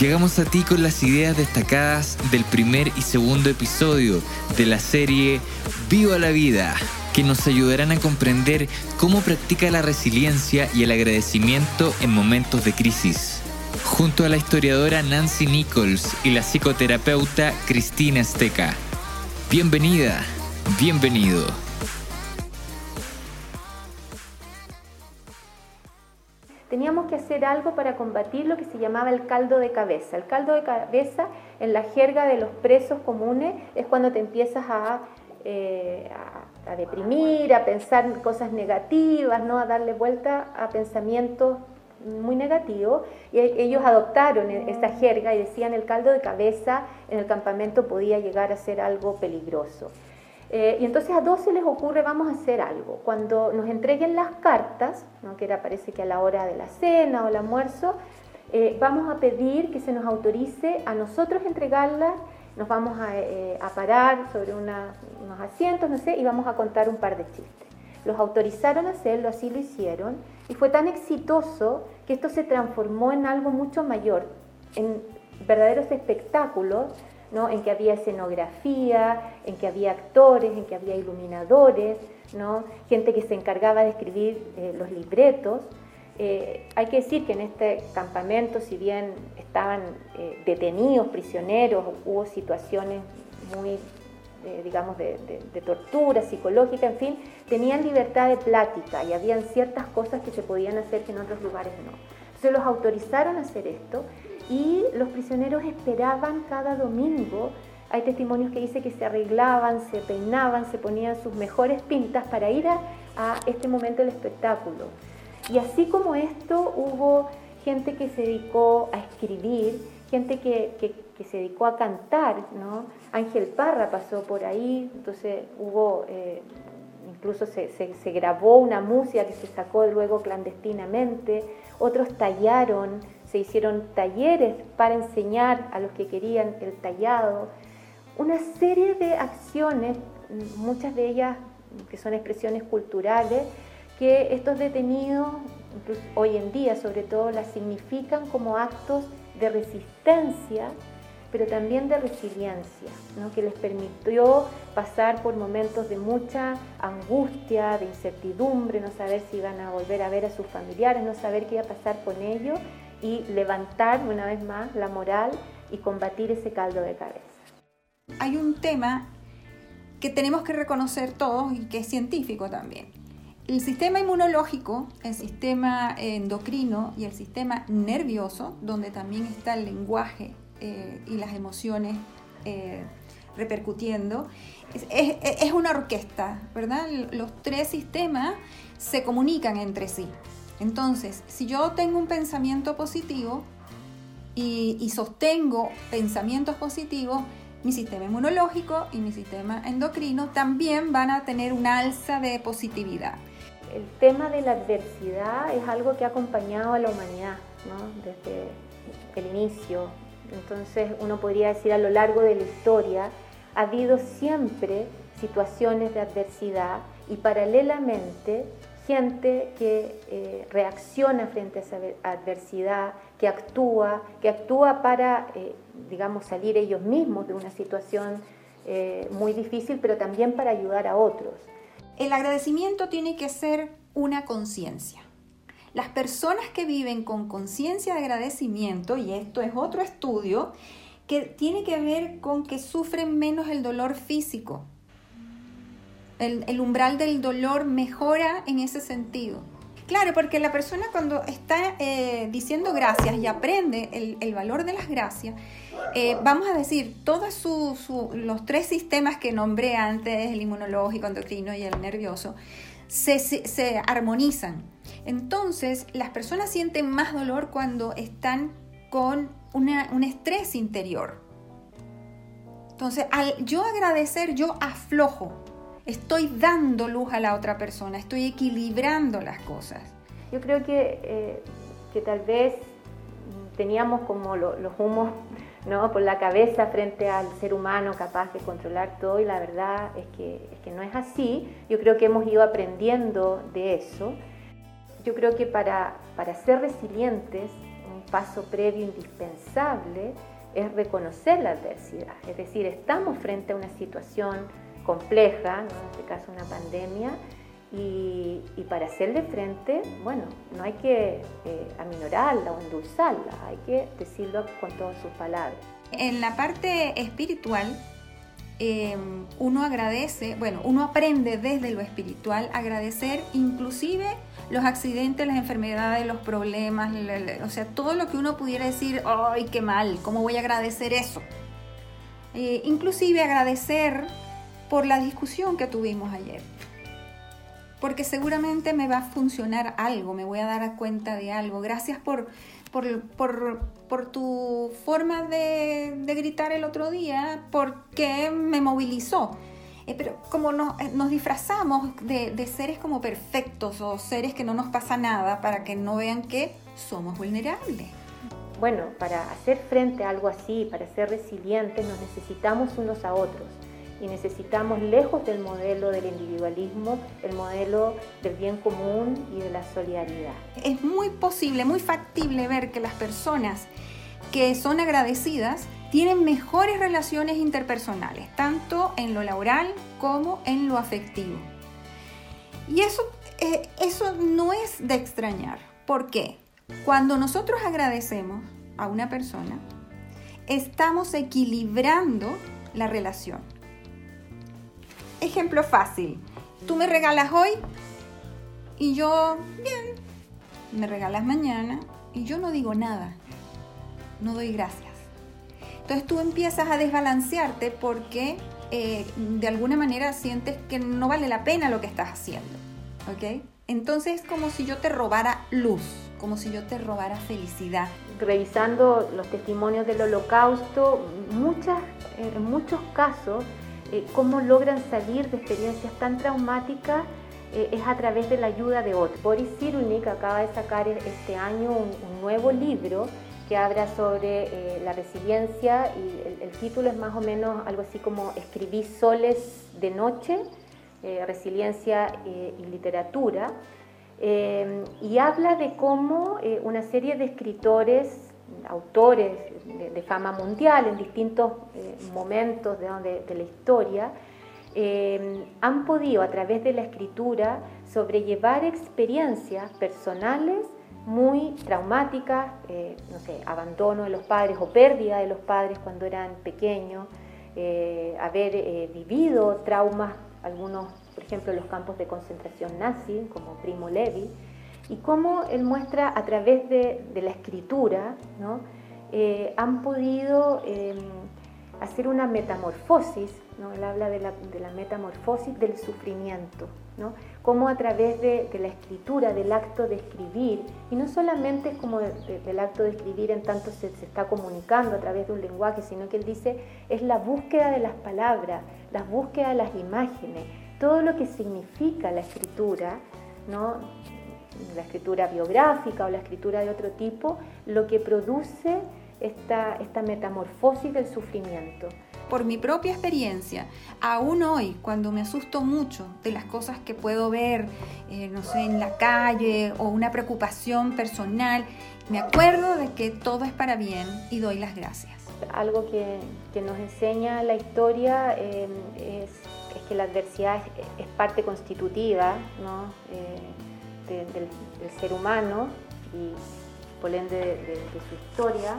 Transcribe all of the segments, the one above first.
Llegamos a ti con las ideas destacadas del primer y segundo episodio de la serie Viva la Vida, que nos ayudarán a comprender cómo practica la resiliencia y el agradecimiento en momentos de crisis. Junto a la historiadora Nancy Nichols y la psicoterapeuta Cristina Esteca. Bienvenida, bienvenido. Que hacer algo para combatir lo que se llamaba el caldo de cabeza. El caldo de cabeza en la jerga de los presos comunes es cuando te empiezas a, eh, a, deprimir, a pensar cosas negativas, ¿no? a darle vuelta a pensamientos muy negativos. Y ellos adoptaron e-, esa jerga y decían el caldo de cabeza en el campamento podía llegar a ser algo peligroso. Eh, y entonces a dos se les ocurre, vamos a hacer algo. Cuando nos entreguen las cartas, ¿no? que era, parece que a la hora de la cena o el almuerzo, eh, vamos a pedir que se nos autorice a nosotros entregarlas, nos vamos a, eh, parar sobre unos asientos, no sé, y vamos a contar un par de chistes. Los autorizaron a hacerlo, así lo hicieron, y fue tan exitoso que esto se transformó en algo mucho mayor, en verdaderos espectáculos en que había escenografía, en que había actores, en que había iluminadores, ¿no? gente que se encargaba de escribir eh, los libretos. Eh, hay que decir que en este campamento, si bien estaban eh, detenidos, prisioneros, hubo situaciones muy, digamos, de, de, tortura psicológica, en fin, tenían libertad de plática y habían ciertas cosas que se podían hacer que en otros lugares no. Entonces los autorizaron a hacer esto y los prisioneros esperaban cada domingo. Hay testimonios que dicen que se arreglaban, se peinaban, se ponían sus mejores pintas para ir a, este momento del espectáculo. Y así como esto, hubo gente que se dedicó a escribir, gente que, se dedicó a cantar, ¿no? Ángel Parra pasó por ahí, entonces hubo, eh, incluso se, se, grabó una música que se sacó luego clandestinamente, otros tallaron, se hicieron talleres para enseñar a los que querían el tallado, una serie de acciones, muchas de ellas que son expresiones culturales, que estos detenidos, hoy en día sobre todo, las significan como actos de resistencia, pero también de resiliencia, que les permitió pasar por momentos de mucha angustia, de incertidumbre, no saber si iban a volver a ver a sus familiares, no saber qué iba a pasar con ellos, y levantar una vez más la moral y combatir ese caldo de cabeza. Hay un tema que tenemos que reconocer todos y que es científico también. El sistema inmunológico, el sistema endocrino y el sistema nervioso, donde también está el lenguaje eh, y las emociones eh, repercutiendo, es, es, una orquesta, ¿verdad? Los tres sistemas se comunican entre sí. Entonces, si yo tengo un pensamiento positivo y, sostengo pensamientos positivos, mi sistema inmunológico y mi sistema endocrino también van a tener un alza de positividad. El tema de la adversidad es algo que ha acompañado a la humanidad desde el inicio. Entonces uno podría decir a lo largo de la historia ha habido siempre situaciones de adversidad y paralelamente gente que eh, reacciona frente a esa adversidad, que actúa, que actúa para, eh, digamos, salir ellos mismos de una situación eh, muy difícil, pero también para ayudar a otros. El agradecimiento tiene que ser una conciencia. Las personas que viven con conciencia de agradecimiento, y esto es otro estudio, que tiene que ver con que sufren menos el dolor físico, el, umbral del dolor mejora en ese sentido. Claro, porque la persona cuando está eh, diciendo gracias y aprende el, valor de las gracias, eh, vamos a decir, todos los tres sistemas que nombré antes, el inmunológico, endocrino y el nervioso, se, armonizan. Entonces, las personas sienten más dolor cuando están con un estrés interior. Entonces, al yo agradecer, yo aflojo. Estoy dando luz a la otra persona, estoy equilibrando las cosas. Yo creo que, eh, que tal vez teníamos como los humos ¿no? por la cabeza frente al ser humano capaz de controlar todo y la verdad es que, es que no es así. Yo creo que hemos ido aprendiendo de eso. Yo creo que para, para ser resilientes, un paso previo indispensable es reconocer la adversidad. Es decir, estamos frente a una situación compleja, en este caso una pandemia, y, para hacerle frente, bueno, no hay que eh, aminorarla o endulzarla, hay que decirlo con todas sus palabras. En la parte espiritual, em, uno agradece, bueno, uno aprende desde lo espiritual a agradecer inclusive los accidentes, las enfermedades, los problemas, o sea, todo lo que uno pudiera decir, ¡ay, qué mal! ¿Cómo voy a agradecer eso? Eh, inclusive agradecer por la discusión que tuvimos ayer porque seguramente me va a funcionar algo, me voy a dar cuenta de algo. Gracias por, por, tu forma de, gritar el otro día, porque me movilizó. Eh, pero como eh, nos, disfrazamos de, de, seres como perfectos o seres que no nos pasa nada para que no vean que somos vulnerables. Bueno, para hacer frente a algo así, para ser resilientes, nos necesitamos unos a otros y necesitamos, lejos del modelo del individualismo, el modelo del bien común y de la solidaridad. Es muy posible, muy factible ver que las personas que son agradecidas tienen mejores relaciones interpersonales, tanto en lo laboral como en lo afectivo. Y eso, eh, eso no es de extrañar. ¿Por qué? Cuando nosotros agradecemos a una persona, estamos equilibrando la relación. Ejemplo fácil. Tú me regalas hoy y yo, bien. Me regalas mañana y yo no digo nada. No doy gracias. Entonces tú empiezas a desbalancearte porque eh, de alguna manera sientes que no vale la pena lo que estás haciendo. ¿Ok? Entonces es como si yo te robara luz, como si yo te robara felicidad. Revisando los testimonios del holocausto, muchas, en muchos casos eh, cómo logran salir de experiencias tan traumáticas eh, es a través de la ayuda de otros. Boris Cyrulnik acaba de sacar este año un, nuevo libro que habla sobre eh, la resiliencia y el, título es más o menos algo así como Escribí soles de noche, resiliencia y literatura. y habla de cómo una serie de escritores autores de, fama mundial en distintos eh, momentos de, la historia, eh, han podido a través de la escritura sobrellevar experiencias personales muy traumáticas, eh, no sé, abandono de los padres o pérdida de los padres cuando eran pequeños, haber vivido traumas, algunos, por ejemplo, los campos de concentración nazi, como Primo Levi, y cómo él muestra a través de, la escritura, ¿no? Eh, han podido em, hacer una metamorfosis, ¿no? él habla de la, metamorfosis del sufrimiento, ¿no? cómo a través de, la escritura, del acto de escribir, y no solamente como del acto de escribir en tanto se, está comunicando a través de un lenguaje, sino que él dice es la búsqueda de las palabras, la búsqueda de las imágenes, todo lo que significa la escritura, ¿no? La escritura biográfica o la escritura de otro tipo, lo que produce esta, esta metamorfosis del sufrimiento. Por mi propia experiencia, aún hoy, cuando me asusto mucho de las cosas que puedo ver, eh, no sé, en la calle o una preocupación personal, me acuerdo de que todo es para bien y doy las gracias. Algo que, que nos enseña la historia eh, es, es, que la adversidad es, parte constitutiva, ¿no? Eh, del, ser humano y por ende de, su historia,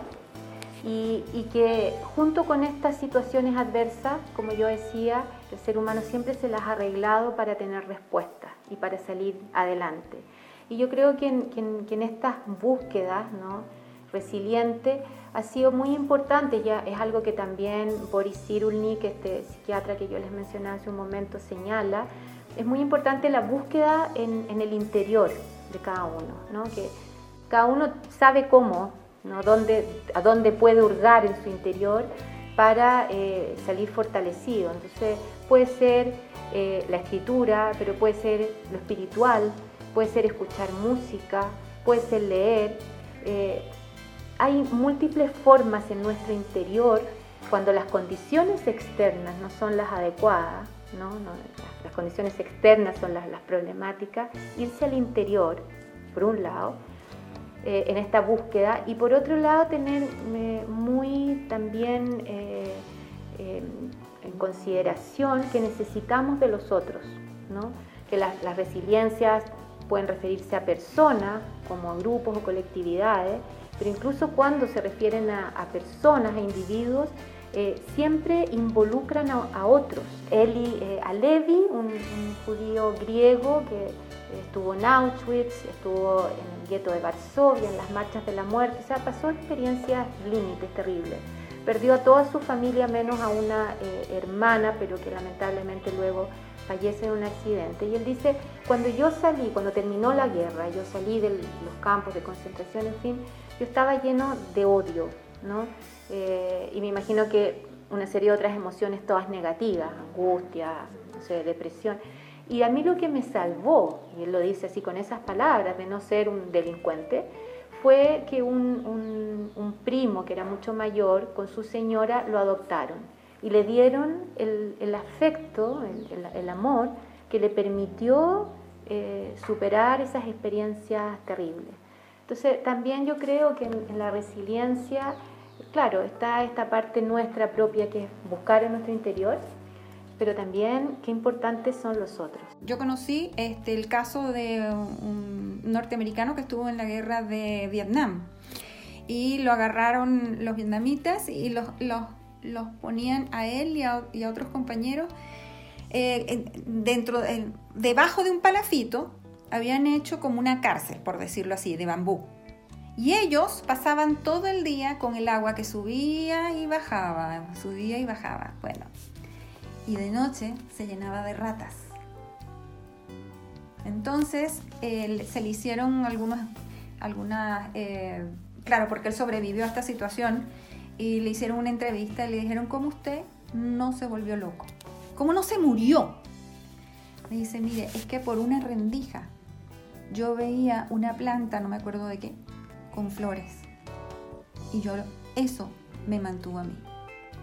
y, que junto con estas situaciones adversas, como yo decía, el ser humano siempre se las ha arreglado para tener respuestas y para salir adelante. Y yo creo que en, estas búsquedas ¿no? resilientes ha sido muy importante, ya es algo que también Boris Cyrulnik, este psiquiatra que yo les mencioné hace un momento, señala, es muy importante la búsqueda en, el interior de cada uno, ¿no? que cada uno sabe cómo, ¿no? A dónde puede hurgar en su interior para eh, salir fortalecido. Entonces puede ser eh, la escritura, pero puede ser lo espiritual, puede ser escuchar música, puede ser leer. Eh, hay múltiples formas en nuestro interior cuando las condiciones externas no son las adecuadas, ¿no? Las, condiciones externas son las, las problemáticas, irse al interior, por un lado, eh, en esta búsqueda y por otro lado tener eh, muy también eh, en consideración que necesitamos de los otros, ¿no? que las, resiliencias pueden referirse a personas como a grupos o colectividades, pero incluso cuando se refieren a, personas, a individuos, siempre involucran a, otros. Eli Alevi, un, un judío griego que estuvo en Auschwitz, estuvo en el gueto de Varsovia, en las marchas de la muerte, o sea, pasó experiencias límites terribles. Perdió a toda su familia menos a una eh, hermana, pero que lamentablemente luego fallece en un accidente. Y él dice, cuando yo salí, cuando terminó la guerra, yo salí de los campos de concentración, en fin, yo estaba lleno de odio, ¿no? Eh, y me imagino que una serie de otras emociones todas negativas, angustia, no sé, depresión. Y a mí lo que me salvó, y él lo dice así con esas palabras, de no ser un delincuente, fue que un, primo que era mucho mayor con su señora lo adoptaron y le dieron el, afecto, el, amor que le permitió eh, superar esas experiencias terribles. Entonces también yo creo que en, en la resiliencia, claro, está esta parte nuestra propia que es buscar en nuestro interior, pero también qué importantes son los otros. Yo conocí este, el caso de un norteamericano que estuvo en la guerra de Vietnam y lo agarraron los vietnamitas y los, ponían a él y a, y a otros compañeros eh, dentro, debajo de un palafito, habían hecho como una cárcel, por decirlo así, de bambú. Y ellos pasaban todo el día con el agua que subía y bajaba, subía y bajaba. Bueno, y de noche se llenaba de ratas. Entonces se le hicieron algunos, algunas, eh, claro, porque él sobrevivió a esta situación y le hicieron una entrevista y le dijeron, ¿cómo usted no se volvió loco? ¿Cómo no se murió? Me dice, mire, es que por una rendija yo veía una planta, no me acuerdo de qué, con flores. Y yo, eso me mantuvo a mí.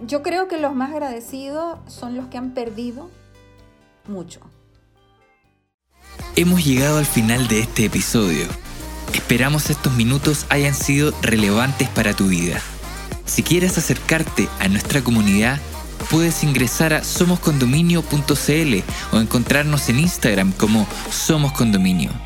Yo creo que los más agradecidos son los que han perdido mucho. Hemos llegado al final de este episodio. Esperamos estos minutos hayan sido relevantes para tu vida. Si quieres acercarte a nuestra comunidad, puedes ingresar a somoscondominio.cl o encontrarnos en Instagram como Somos Condominio.